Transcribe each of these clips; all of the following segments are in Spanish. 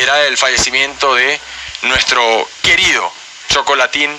era el fallecimiento de nuestro querido Chocolatín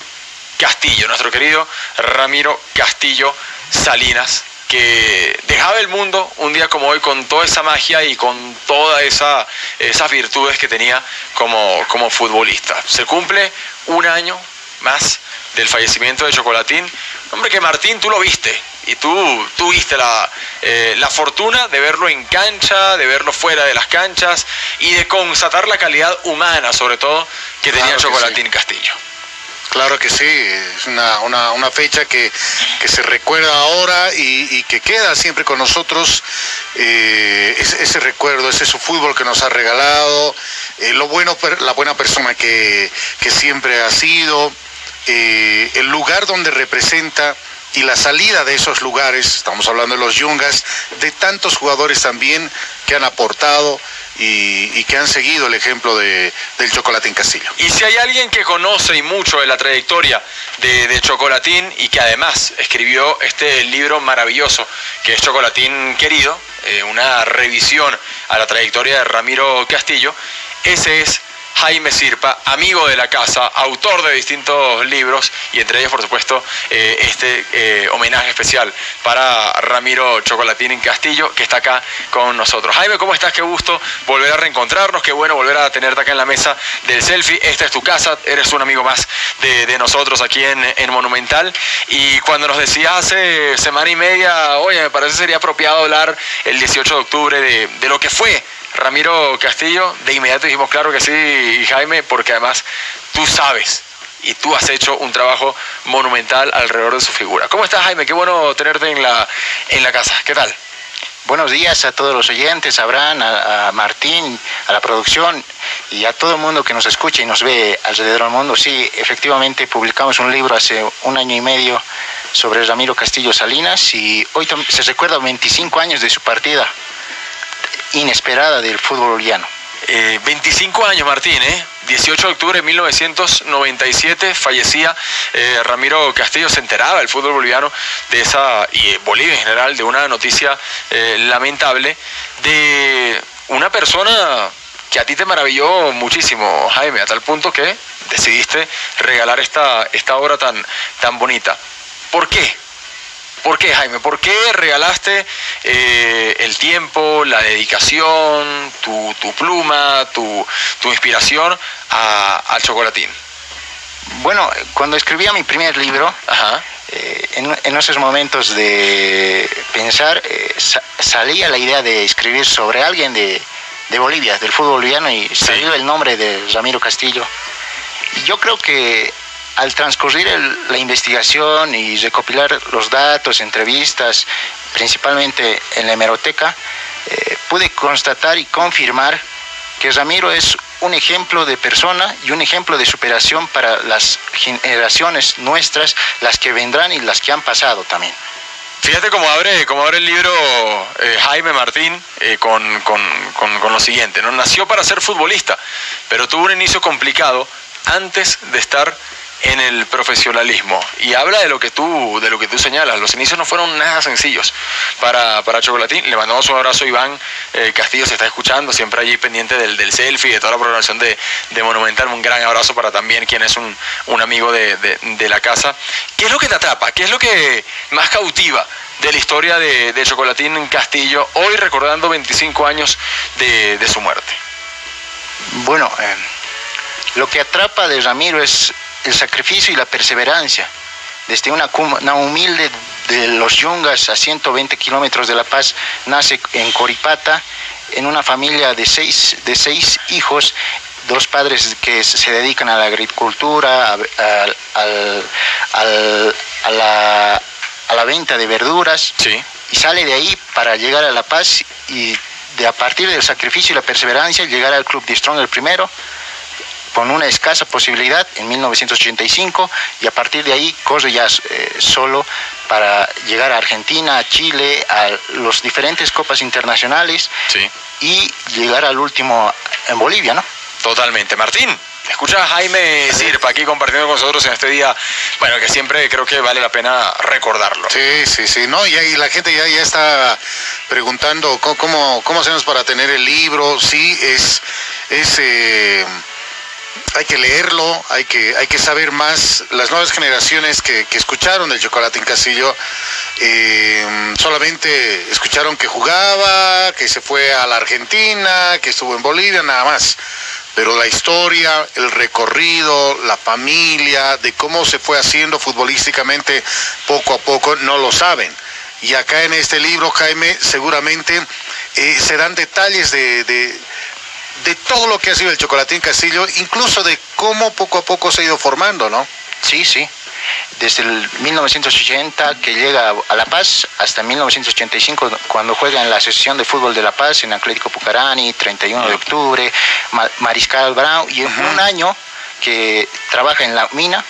Castillo, nuestro querido Ramiro Castillo Salinas, que dejaba el mundo un día como hoy con toda esa magia y con todas esa, esas virtudes que tenía como, como futbolista. Se cumple un año más del fallecimiento de Chocolatín. Hombre, que Martín, tú lo viste. Y tú tuviste la, eh, la fortuna de verlo en cancha, de verlo fuera de las canchas y de constatar la calidad humana, sobre todo, que tenía Chocolatín Castillo. Claro que sí, es una, una, fecha que, se recuerda ahora y, que queda siempre con nosotros. Eh, ese, recuerdo, ese su fútbol que nos ha regalado, eh, lo bueno, la buena persona que, que siempre ha sido, eh, el lugar donde representa y la salida de esos lugares, estamos hablando de los Yungas, de tantos jugadores también que han aportado y, que han seguido el ejemplo de, del Chocolatín Castillo. Y si hay alguien que conoce y mucho de la trayectoria de, Chocolatín y que además escribió este libro maravilloso que es Chocolatín Querido, eh, una revisión a la trayectoria de Ramiro Castillo, ese es Jaime Sirpa, amigo de la casa, autor de distintos libros y entre ellos, por supuesto, eh, este eh, homenaje especial para Ramiro Chocolatín en Castillo, que está acá con nosotros. Jaime, ¿cómo estás? Qué gusto volver a reencontrarnos, qué bueno volver a tenerte acá en la mesa del selfie. Esta es tu casa, eres un amigo más de, nosotros aquí en, Monumental. Y cuando nos decías hace semana y media, oye, me parece sería apropiado hablar el 18 de octubre de lo que fue Ramiro Castillo, de inmediato dijimos, claro que sí, Jaime, porque además tú sabes y tú has hecho un trabajo monumental alrededor de su figura. ¿Cómo estás, Jaime? Qué bueno tenerte en la, en la casa. ¿Qué tal? Buenos días a todos los oyentes, a Abraham, a, Martín, a la producción y a todo el mundo que nos escucha y nos ve alrededor del mundo. Sí, efectivamente publicamos un libro hace un año y medio sobre Ramiro Castillo Salinas y hoy se recuerda 25 años de su partida inesperada del fútbol boliviano. 25 eh, años, Martín, ¿eh? 18 de octubre de 1997 fallecía eh, Ramiro Castillo, se enteraba el fútbol boliviano de esa, y Bolivia en general, de una noticia lamentable de una persona que a ti te maravilló muchísimo, Jaime, a tal punto que decidiste regalar esta, esta obra tan, tan bonita. ¿Por qué? ¿Por qué, Jaime? ¿Por qué regalaste eh, el tiempo, la dedicación, tu, pluma, tu, inspiración al chocolatín? Bueno, cuando escribía mi primer libro, eh, en, esos momentos de pensar, eh, salía la idea de escribir sobre alguien de, Bolivia, del fútbol boliviano, y salió el nombre de Ramiro Castillo. Y yo creo que al transcurrir la investigación y recopilar los datos, entrevistas, principalmente en la hemeroteca, eh, pude constatar y confirmar que Ramiro es un ejemplo de persona y un ejemplo de superación para las generaciones nuestras, las que vendrán y las que han pasado también. Fíjate cómo abre, cómo abre el libro eh, Jaime Martín eh, con, lo siguiente. ¿no? Nació para ser futbolista, pero tuvo un inicio complicado antes de estar en el profesionalismo. Y habla de lo que tú de lo que tú señalas. Los inicios no fueron nada sencillos. Para, para Chocolatín le mandamos un abrazo a Iván eh, Castillo se está escuchando siempre allí pendiente del, del selfie de toda la programación de, de, Monumental. Un gran abrazo para también quien es un, un amigo de, de, la casa. ¿qué es lo que te atrapa? ¿qué es lo que más cautiva de la historia de, de Chocolatín Castillo hoy recordando 25 años de, su muerte? Bueno eh, lo que atrapa de Ramiro es el sacrificio y la perseverancia. Desde una, una humilde de los Yungas a 120 kilómetros de La Paz, nace en Coripata, en una familia de seis, de seis hijos, dos padres que se dedican a la agricultura, a, la, a la, venta de verduras, sí. y sale de ahí para llegar a La Paz y de a partir del sacrificio y la perseverancia llegar al Club de Strong el primero, con una escasa posibilidad en 1985 y a partir de ahí corre ya eh, solo para llegar a Argentina, a Chile, a los diferentes copas internacionales y llegar al último en Bolivia, ¿no? Totalmente. Martín, Escucha a Jaime Sirpa aquí compartiendo con nosotros en este día, bueno, que siempre creo que vale la pena recordarlo. Sí, sí, sí, no, y ahí la gente ya, ya está preguntando cómo, cómo, hacemos para tener el libro, sí, es, es eh, hay que leerlo, hay que, hay que saber más. Las nuevas generaciones que, escucharon el Chocolatín Castillo eh, solamente escucharon que jugaba, que se fue a la Argentina, que estuvo en Bolivia, nada más. Pero la historia, el recorrido, la familia, de cómo se fue haciendo futbolísticamente poco a poco, no lo saben. Y acá en este libro, Jaime, seguramente eh, se dan detalles de de todo lo que ha sido el Chocolatín Castillo, incluso de cómo poco a poco se ha ido formando, ¿no? Sí, sí. Desde el 1980 que llega a La Paz hasta 1985 cuando juega en la Asociación de Fútbol de La Paz en Atlético Pucarani, 31 de octubre, Mariscal Brown y en un año que trabaja en la mina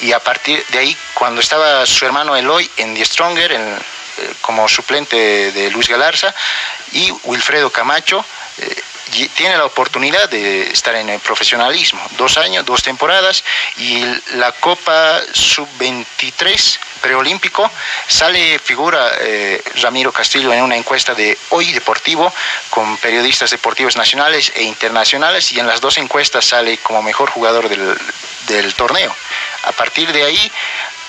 y a partir de ahí cuando estaba su hermano Eloy en The Stronger eh, como suplente de Luis Galarza y Wilfredo Camacho eh, tiene la oportunidad de estar en el profesionalismo. Dos años, dos temporadas y la Copa Sub-23 preolímpico sale figura eh, Ramiro Castillo en una encuesta de Hoy Deportivo con periodistas deportivos nacionales e internacionales y en las dos encuestas sale como mejor jugador del, del torneo. A partir de ahí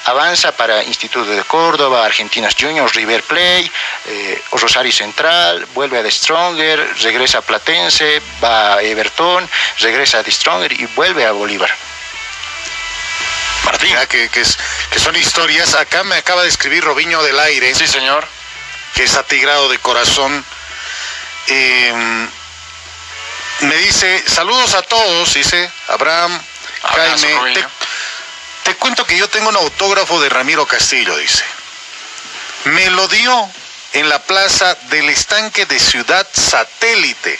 avanza para Instituto de Córdoba, Argentinos Juniors, River Play, eh, Rosario Central, vuelve a The Stronger, regresa a Platense, va a Everton, regresa a The Stronger y vuelve a Bolívar. Martín. que, que, son historias. Acá me acaba de escribir Robiño del Aire. Sí, señor. Que es atigrado de corazón. Em, me dice, saludos a todos, dice Abraham, Jaime. Te cuento que yo tengo un autógrafo de Ramiro Castillo, dice. Me lo dio en la plaza del estanque de Ciudad Satélite.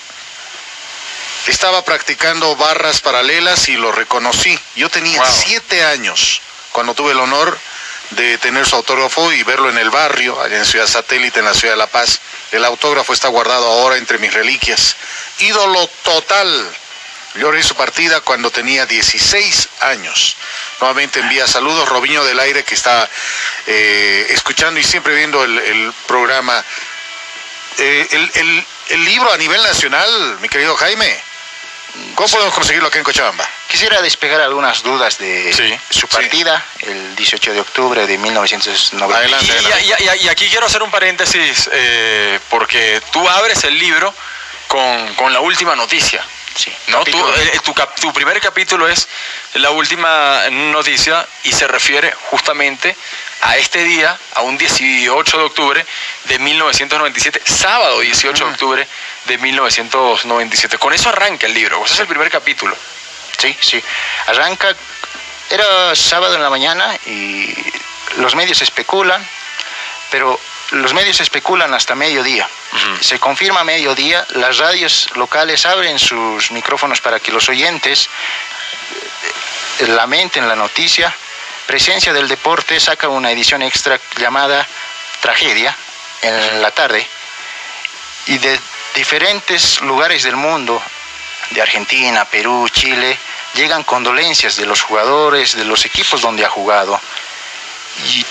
Estaba practicando barras paralelas y lo reconocí. Yo tenía siete años cuando tuve el honor de tener su autógrafo y verlo en el barrio, allá en Ciudad Satélite, en la ciudad de La Paz. El autógrafo está guardado ahora entre mis reliquias. Ídolo total Lloré su partida cuando tenía 16 años. Nuevamente envía saludos Robiño del Aire que está eh, escuchando y siempre viendo el, programa. Eh, el, libro a nivel nacional, mi querido Jaime, ¿cómo podemos conseguirlo aquí en Cochabamba? Quisiera despegar algunas dudas de su partida el 18 de octubre de 1990. Adelante, Y, aquí quiero hacer un paréntesis eh, porque tú abres el libro con, con la última noticia. ¿No? Eh, tu, primer capítulo es la última noticia y se refiere justamente a este día, a un 18 de octubre de 1997, sábado 18 de octubre de 1997. Con eso arranca el libro, ese es el primer capítulo. Sí, sí. Arranca, era sábado en la mañana y los medios especulan, pero los medios especulan hasta mediodía. Se confirma a mediodía, las radios locales abren sus micrófonos para que los oyentes eh, lamenten la noticia. Presencia del Deporte saca una edición extra llamada Tragedia en la tarde. Y de diferentes lugares del mundo, de Argentina, Perú, Chile, llegan condolencias de los jugadores, de los equipos donde ha jugado y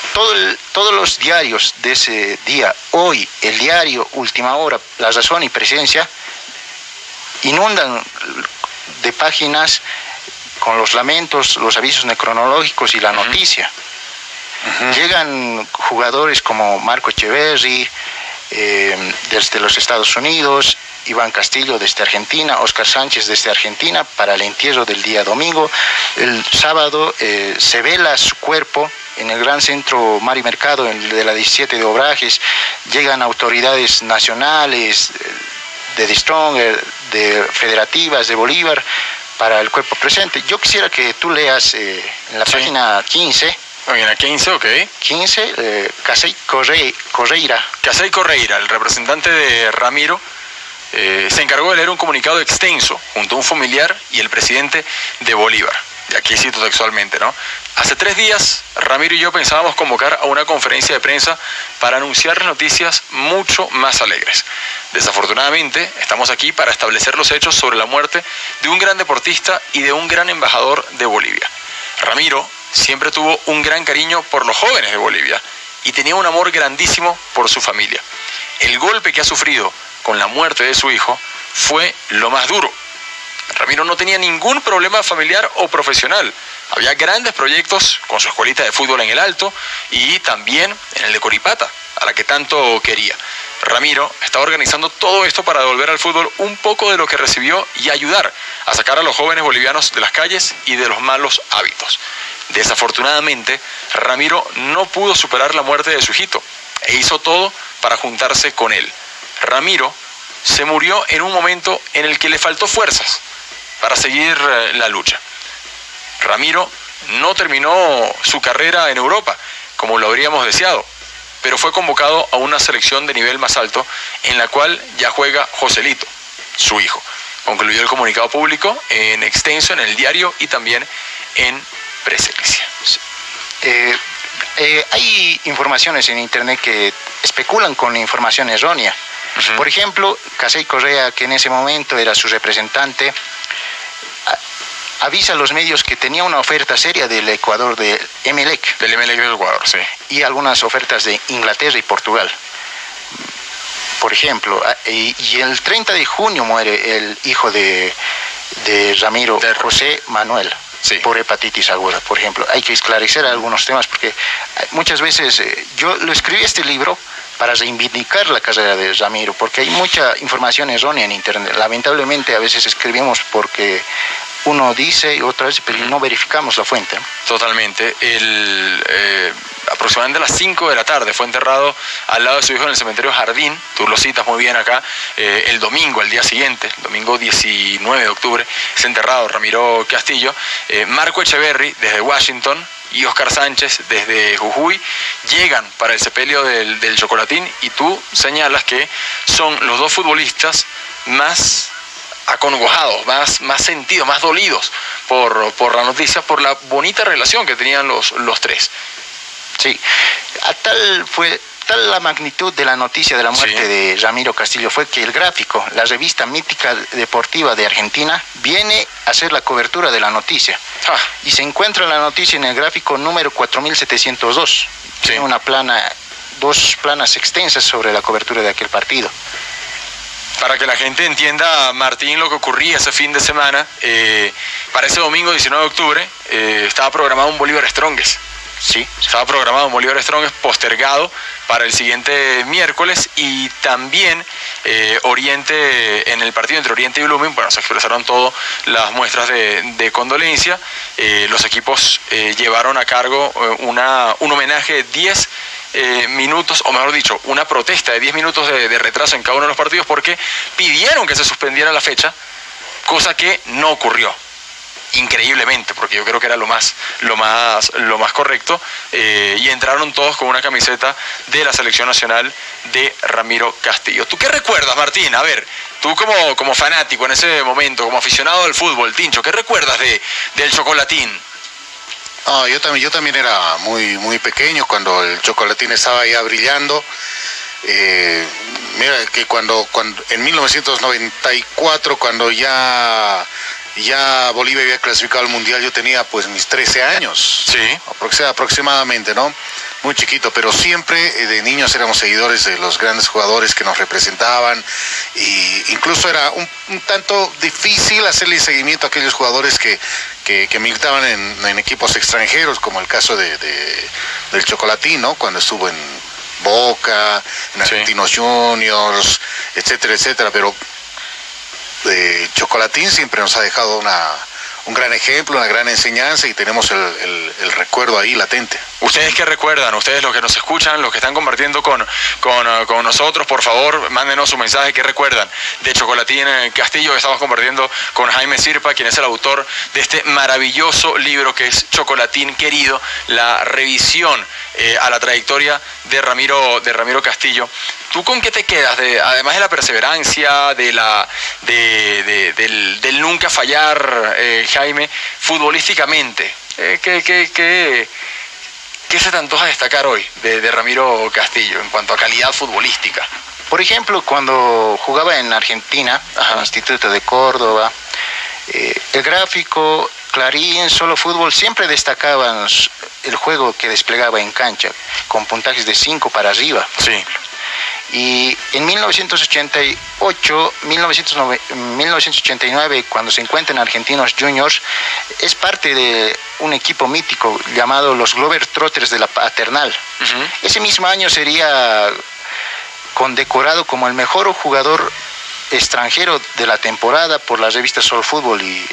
todos los diarios de ese día, hoy, el diario Última Hora, La Razón y Presencia, inundan de páginas con los lamentos, los avisos necronológicos y la noticia. Llegan jugadores como Marco Echeverri, eh, desde los Estados Unidos, Iván Castillo desde Argentina, Oscar Sánchez desde Argentina para el entierro del día domingo. El sábado eh, se vela su cuerpo en el gran centro Mar y Mercado de la 17 de Obrajes. Llegan autoridades nacionales eh, de Distronger, de federativas, de Bolívar para el cuerpo presente. Yo quisiera que tú leas eh, en la página 15. En la 15, ok. 15, eh, Casey Correira. Casey Correira, el representante de Ramiro, eh, se encargó de leer un comunicado extenso junto a un familiar y el presidente de Bolívar. Aquí cito textualmente, ¿no? Hace tres días, Ramiro y yo pensábamos convocar a una conferencia de prensa para anunciar noticias mucho más alegres. Desafortunadamente, estamos aquí para establecer los hechos sobre la muerte de un gran deportista y de un gran embajador de Bolivia. Ramiro siempre tuvo un gran cariño por los jóvenes de Bolivia y tenía un amor grandísimo por su familia. El golpe que ha sufrido con la muerte de su hijo fue lo más duro. Ramiro no tenía ningún problema familiar o profesional. Había grandes proyectos con su escuelita de fútbol en el Alto y también en el de Coripata, a la que tanto quería. Ramiro está organizando todo esto para devolver al fútbol un poco de lo que recibió y ayudar a sacar a los jóvenes bolivianos de las calles y de los malos hábitos. Desafortunadamente, Ramiro no pudo superar la muerte de su hijito e hizo todo para juntarse con él. Ramiro se murió en un momento en el que le faltó fuerzas para seguir eh, la lucha. Ramiro no terminó su carrera en Europa como lo habríamos deseado, pero fue convocado a una selección de nivel más alto en la cual ya juega Joselito, su hijo. Concluyó el comunicado público en extenso en el diario y también en presencia. Eh, eh, hay informaciones en Internet que especulan con información errónea. Por ejemplo, Casey Correa, que en ese momento era su representante, avisa a los medios que tenía una oferta seria del Ecuador, de Emelec. Del Emelec del Ecuador, sí. Y algunas ofertas de Inglaterra y Portugal. Por ejemplo, ah, y, el 30 de junio muere el hijo de, Ramiro, José Manuel. por hepatitis aguda, por ejemplo. Hay que esclarecer algunos temas porque muchas veces eh, yo lo escribí este libro para reivindicar la carrera de Ramiro, porque hay mucha información errónea en Internet. Lamentablemente a veces escribimos porque uno dice y otra vez, pero no verificamos la fuente. Totalmente. El, eh, aproximadamente a las 5 de la tarde fue enterrado al lado de su hijo en el cementerio Jardín, tú lo citas muy bien acá, eh, el domingo, el día siguiente, el domingo 19 de octubre, es enterrado Ramiro Castillo. Eh, Marco Echeverry, desde Washington, y Oscar Sánchez desde Jujuy llegan para el sepelio del, del Chocolatín y tú señalas que son los dos futbolistas más acongojados, más, más sentidos, más dolidos por, por la noticia, por la bonita relación que tenían los, los tres. Sí, a tal fue tal la magnitud de la noticia de la muerte de Ramiro Castillo fue que el gráfico, la revista mítica deportiva de Argentina, viene a hacer la cobertura de la noticia. Ah. Y se encuentra la noticia en el gráfico número 4702. Tiene una plana, dos planas extensas sobre la cobertura de aquel partido para que la gente entienda, Martín, lo que ocurría ese fin de semana, eh, para ese domingo 19 de octubre eh, estaba programado un Bolívar Strongest. Sí, estaba programado un Bolívar Strongest postergado para el siguiente miércoles y también eh, Oriente, en el partido entre Oriente y Blooming, bueno, se expresaron todas las muestras de, condolencia. los equipos llevaron a cargo una, un homenaje de 10 eh, minutos, o mejor dicho, una protesta de 10 minutos de, retraso en cada uno de los partidos porque pidieron que se suspendiera la fecha, cosa que no ocurrió increíblemente, porque yo creo que era lo más, lo más, lo más correcto, eh, y entraron todos con una camiseta de la selección nacional de Ramiro Castillo. ¿Tú qué recuerdas, Martín? A ver, tú como, como fanático en ese momento, como aficionado al fútbol, Tincho, ¿qué recuerdas de, del chocolatín? Ah, yo también, yo también era muy, muy pequeño cuando el chocolatín estaba ya brillando. Eh, mira que cuando, cuando en 1994, cuando ya ya Bolivia había clasificado al mundial, yo tenía pues mis 13 años. Sí. Aproximadamente, ¿no? Muy chiquito, pero siempre eh, de niños éramos seguidores de los grandes jugadores que nos representaban y incluso era un, tanto difícil hacerle seguimiento a aquellos jugadores que, que, militaban en, equipos extranjeros, como el caso de, del Chocolatín, ¿no? Cuando estuvo en Boca, en Argentinos Juniors, etcétera, etcétera, pero eh, Chocolatín siempre nos ha dejado una, un gran ejemplo, una gran enseñanza y tenemos el, el, recuerdo ahí latente. Ustedes que recuerdan, ustedes los que nos escuchan, los que están compartiendo con, con, eh, con nosotros, por favor, mándenos su mensaje que recuerdan de Chocolatín Castillo que estamos compartiendo con Jaime Sirpa, quien es el autor de este maravilloso libro que es Chocolatín Querido, la revisión eh, a la trayectoria de Ramiro, de Ramiro Castillo. ¿Tú con qué te quedas? De, además de la perseverancia, de la, de, del, nunca fallar, eh, Jaime, futbolísticamente, eh, ¿qué, qué, qué, qué, se te antoja destacar hoy de, Ramiro Castillo en cuanto a calidad futbolística? Por ejemplo, cuando jugaba en Argentina, en el Instituto de Córdoba, eh, el gráfico, Clarín, solo fútbol, siempre destacaban el juego que desplegaba en cancha, con puntajes de 5 para arriba. Sí. Y en 1988, 1989, cuando se encuentran Argentinos Juniors, es parte de un equipo mítico llamado los Glover Trotters de la Paternal. Ese mismo año sería condecorado como el mejor jugador extranjero de la temporada por la revista Sol Fútbol y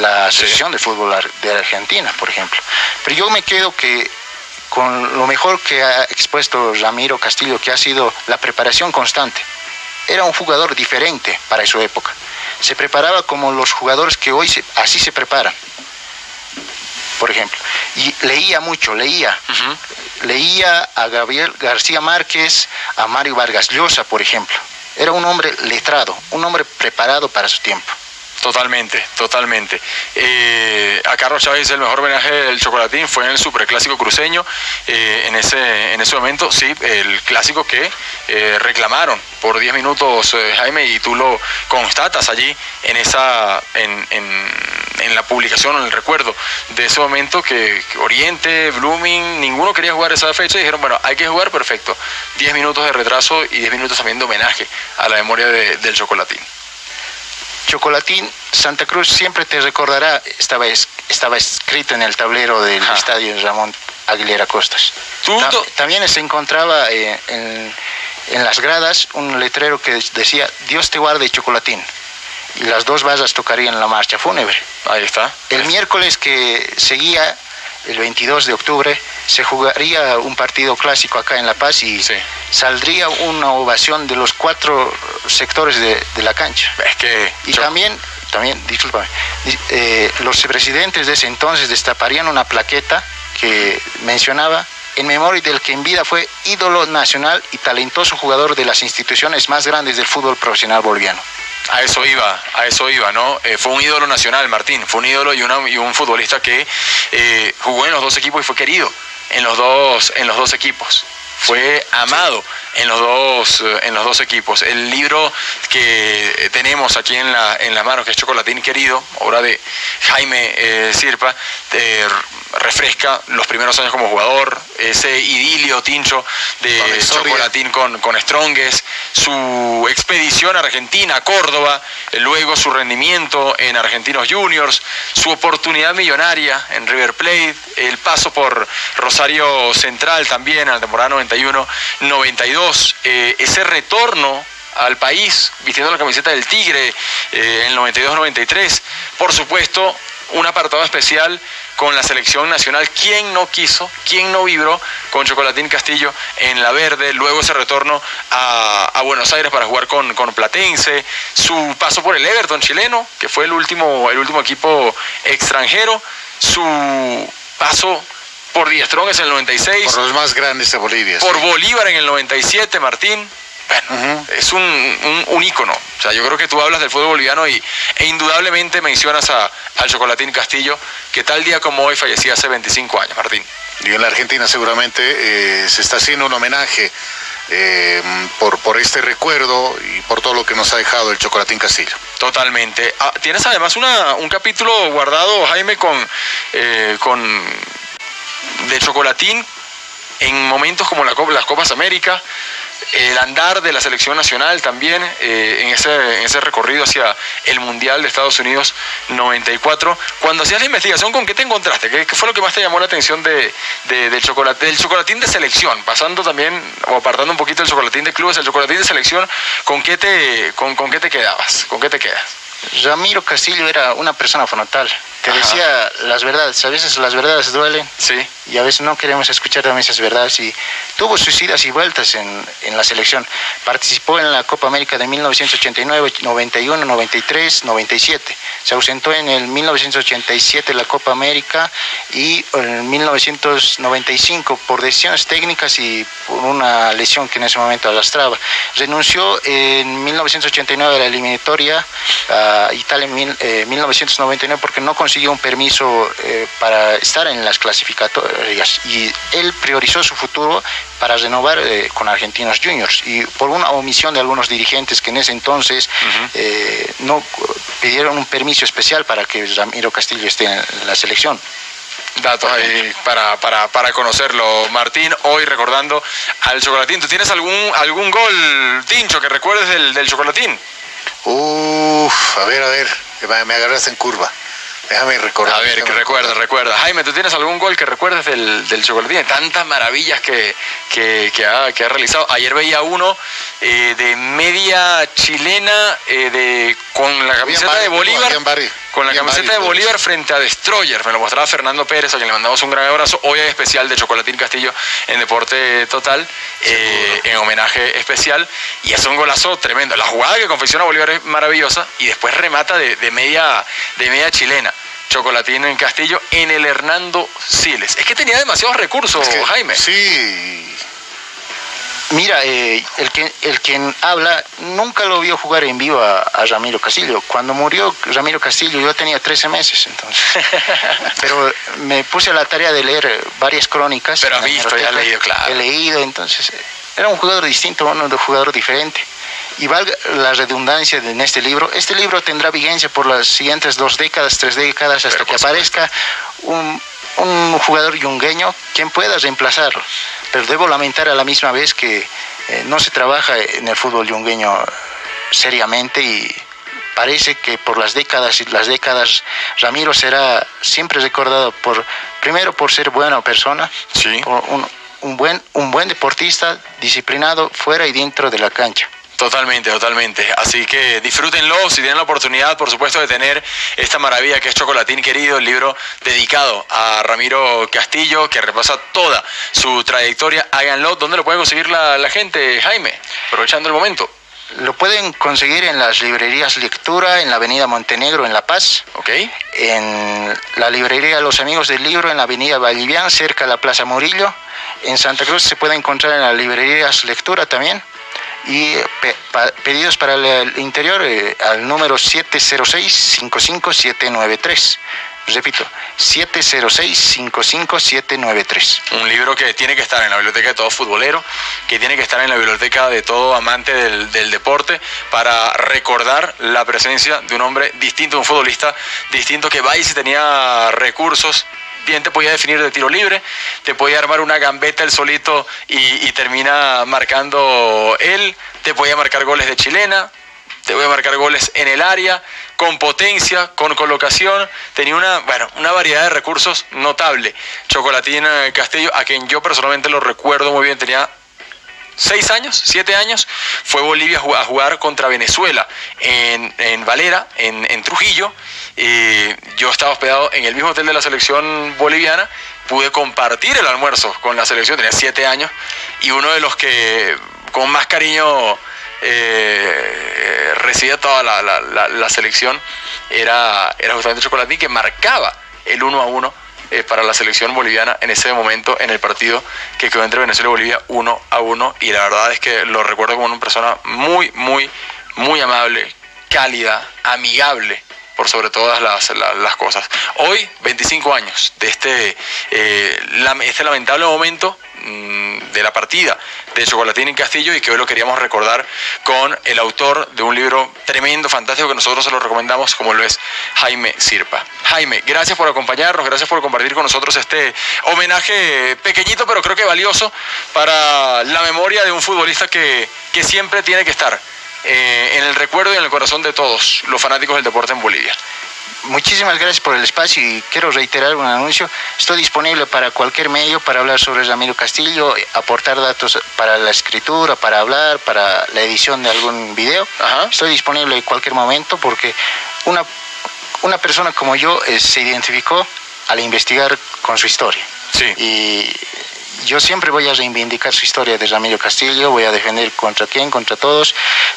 la Asociación de Fútbol de Argentina, por ejemplo. Pero yo me quedo que con lo mejor que ha expuesto Ramiro Castillo, que ha sido la preparación constante. Era un jugador diferente para su época. Se preparaba como los jugadores que hoy así se preparan. Por ejemplo. Y leía mucho, leía. Leía a Gabriel García Márquez, a Mario Vargas Llosa, por ejemplo. Era un hombre letrado, un hombre preparado para su tiempo. Totalmente, totalmente. Eh, a Carlos Chávez el mejor homenaje del chocolatín fue en el superclásico cruceño. Eh, en, ese, en ese momento, sí, el clásico que eh, reclamaron por 10 minutos, Jaime, y tú lo constatas allí en esa en, en, la publicación, en el recuerdo de ese momento que, Oriente, Blooming, ninguno quería jugar esa fecha y dijeron, bueno, hay que jugar, perfecto. 10 minutos de retraso y 10 minutos también de homenaje a la memoria del chocolatín. Chocolatín, Santa Cruz siempre te recordará, estaba, estaba escrito en el tablero del estadio Ramón Aguilera Costas. también se encontraba eh, en, las gradas un letrero que decía, Dios te guarde Chocolatín. Y las dos vallas tocarían la marcha fúnebre. Ahí está. El miércoles que seguía el 22 de octubre se jugaría un partido clásico acá en La Paz y saldría una ovación de los cuatro sectores de, la cancha. Es que y también, también, discúlpame, eh, los presidentes de ese entonces destaparían una plaqueta que mencionaba en memoria del que en vida fue ídolo nacional y talentoso jugador de las instituciones más grandes del fútbol profesional boliviano. A eso iba, a eso iba, ¿no? Eh, fue un ídolo nacional, Martín, fue un ídolo y, y un futbolista que eh, jugó en los dos equipos y fue querido en los dos, en los dos equipos fue amado en los dos eh, en los dos equipos. El libro que tenemos aquí en la en las manos que es Chocolatín querido, obra de Jaime eh, Sirpa, refresca los primeros años como jugador, ese idilio tincho de Chocolatín con, con Stronges, su expedición a Argentina, Córdoba, luego su rendimiento en Argentinos Juniors, su oportunidad millonaria en River Plate, el paso por Rosario Central también en la temporada 91-92, eh, ese retorno al país vistiendo la camiseta del Tigre eh, en el 92-93, por supuesto un apartado especial con la selección nacional. ¿Quién no quiso, quién no vibró con Chocolatín Castillo en la verde? Luego ese retorno a, Buenos Aires para jugar con, con, Platense. Su paso por el Everton chileno, que fue el último, el último equipo extranjero. Su paso por Strong en el 96. Por los más grandes de Bolivia. Por Bolívar en el 97, Martín. Bueno, es un, un, ícono. O sea, yo creo que tú hablas del fútbol boliviano y, e indudablemente mencionas a, al Chocolatín Castillo, que tal día como hoy fallecía hace 25 años, Martín. Y en la Argentina seguramente eh, se está haciendo un homenaje eh, por, por este recuerdo y por todo lo que nos ha dejado el Chocolatín Castillo. Totalmente. Ah, tienes además una, un capítulo guardado, Jaime, con, eh, con de chocolatín en momentos como la las Copas América, el andar de la selección nacional también eh, en, ese, ese, recorrido hacia el Mundial de Estados Unidos 94. Cuando hacías la investigación, ¿con qué te encontraste? ¿Qué, fue lo que más te llamó la atención de, del, chocolate, del chocolatín de selección? Pasando también, o apartando un poquito el chocolatín de clubes, el chocolatín de selección, ¿con qué te, con qué te quedabas? ¿Con qué te quedas? Ramiro Castillo era una persona frontal, que decía las verdades. A veces las verdades duelen. Sí. Y a veces no queremos escuchar también esas verdades. Y tuvo sus idas y vueltas en, en la selección. Participó en la Copa América de 1989, 91, 93, 97. Se ausentó en el 1987 la Copa América y en 1995 por decisiones técnicas y por una lesión que en ese momento arrastraba. Renunció en 1989 a la eliminatoria a Italia en 1999 eh, porque no consiguió un permiso eh, para estar en las clasificatorias y él priorizó su futuro para renovar eh, con Argentinos Juniors y por una omisión de algunos dirigentes que en ese entonces eh, no pidieron un permiso especial para que Ramiro Castillo esté en la selección datos ahí para, para, para, conocerlo. Martín, hoy recordando al Chocolatín. ¿Tú tienes algún, algún gol, Tincho, que recuerdes del, del Chocolatín? Uf, a ver, a ver, me agarraste en curva. Déjame recordar. A ver, que recuerda, recuerda. Jaime, ¿tú tienes algún gol que recuerdes del, del Chocolatín? Tantas maravillas que, que, que, ha, que ha realizado. Ayer veía uno eh, de media chilena eh, de, con la camiseta de Bolívar. Con la camiseta de Bolívar frente a Destroyer. Me lo mostraba Fernando Pérez, a quien le mandamos un gran abrazo. Hoy hay especial de Chocolatín Castillo en Deporte Total, eh, en homenaje especial. Y es un golazo tremendo. La jugada que confecciona Bolívar es maravillosa y después remata de, de media, de media chilena. Chocolatín en Castillo en el Hernando Siles. Es que tenía demasiados recursos, Jaime. Sí. Mira, eh, el, que, el quien habla nunca lo vio jugar en vivo a, Ramiro Castillo. Cuando murió Ramiro Castillo yo tenía 13 meses entonces. Pero me puse a la tarea de leer varias crónicas. Pero ha visto, ya leído, claro. He leído, entonces era un jugador distinto, un jugador diferente y valga la redundancia en este libro, este libro tendrá vigencia por las siguientes dos décadas, tres décadas, hasta que aparezca un, jugador yungueño quien pueda reemplazarlo. Pero debo lamentar a la misma vez que eh, no se trabaja en el fútbol yungueño seriamente y parece que por las décadas y las décadas Ramiro será siempre recordado por primero por ser buena persona, un, un, buen, un buen deportista disciplinado fuera y dentro de la cancha. Totalmente, totalmente. Así que disfrútenlo si tienen la oportunidad, por supuesto, de tener esta maravilla que es Chocolatín Querido, el libro dedicado a Ramiro Castillo, que repasa toda su trayectoria. Háganlo. ¿Dónde lo puede conseguir la, gente, Jaime? Aprovechando el momento. Lo pueden conseguir en las librerías Lectura, en la Avenida Montenegro, en La Paz. Ok. En la librería Los Amigos del Libro, en la Avenida Vallivian, cerca de la Plaza Murillo. En Santa Cruz se puede encontrar en las librerías Lectura también y pedidos para el interior eh, al número 706-55793. Repito, 706-55793. Un libro que tiene que estar en la biblioteca de todo futbolero, que tiene que estar en la biblioteca de todo amante del, deporte para recordar la presencia de un hombre distinto, un futbolista distinto que si tenía recursos te podía definir de tiro libre, te podía armar una gambeta el solito y, termina marcando él, te podía marcar goles de chilena, te voy a marcar goles en el área, con potencia, con colocación, tenía una, bueno, una variedad de recursos notable. Chocolatín Castillo, a quien yo personalmente lo recuerdo muy bien, tenía seis años, siete años, fue Bolivia a jugar contra Venezuela en, Valera, en Trujillo. Yo estaba hospedado en el mismo hotel de la selección boliviana, pude compartir el almuerzo con la selección, tenía siete años, y uno de los que con más cariño eh, recibía toda la, la, selección era, era justamente Chocolatín, que marcaba el uno a uno eh, para la selección boliviana en ese momento en el partido que quedó entre Venezuela y Bolivia uno a uno. Y la verdad es que lo recuerdo como una persona muy, muy, muy amable, cálida, amigable por sobre todas las, las, cosas. Hoy, 25 años de este, eh, este lamentable momento mm, de la partida de Chocolatín en Castillo y que hoy lo queríamos recordar con el autor de un libro tremendo, fantástico, que nosotros se lo recomendamos, como lo es Jaime Sirpa. Jaime, gracias por acompañarnos, gracias por compartir con nosotros este homenaje pequeñito, pero creo que valioso para la memoria de un futbolista que, que siempre tiene que estar eh, en el recuerdo y en el corazón de todos los fanáticos del deporte en Bolivia. Muchísimas gracias por el espacio y quiero reiterar un anuncio. Estoy disponible para cualquier medio para hablar sobre Ramiro Castillo, aportar datos para la escritura, para hablar, para la edición de algún video. Estoy disponible en cualquier momento porque una, una persona como yo eh, se identificó al investigar con su historia. Sí. Y yo siempre voy a reivindicar su historia de Ramiro Castillo, voy a defender contra quién, contra todos,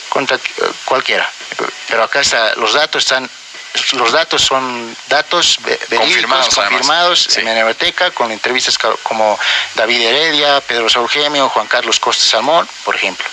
contra cualquiera. Pero acá está, los datos están los datos son datos confirmados, confirmados en la biblioteca con entrevistas como David Heredia, Pedro Saúl Gemio, Juan Carlos Costa Salmón, por ejemplo.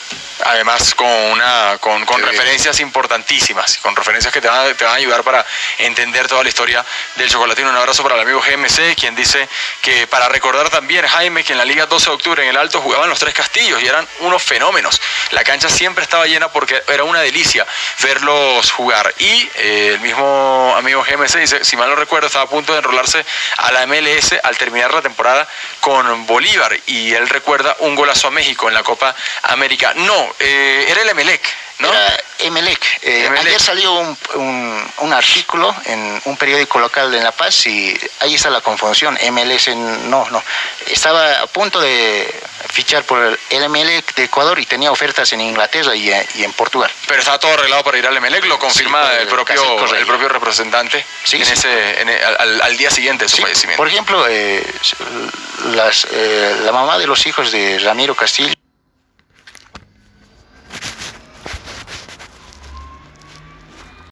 Además con una con, con referencias importantísimas, con referencias que te van, te van, a ayudar para entender toda la historia del chocolatino. Un abrazo para el amigo GMC, quien dice que para recordar también, Jaime, que en la Liga 12 de octubre en el Alto jugaban los tres castillos y eran unos fenómenos. La cancha siempre estaba llena porque era una delicia verlos jugar. Y eh, el mismo amigo GMC dice, si mal no recuerdo, estaba a punto de enrolarse a la MLS al terminar la temporada con Bolívar y él recuerda un golazo a México en la Copa América. No, eh, era el Emelec. ¿no? Era Emelec. Eh, ayer salió un, un, artículo en un periódico local de La Paz y ahí está la confusión. MLS, no, no. Estaba a punto de fichar por el Emelec de Ecuador y tenía ofertas en Inglaterra y, en Portugal. Pero estaba todo arreglado para ir al Emelec, lo confirma el, propio, el propio representante sí, en ese, al, día siguiente de su fallecimiento. Por ejemplo, eh, las, eh, la mamá de los hijos de Ramiro Castillo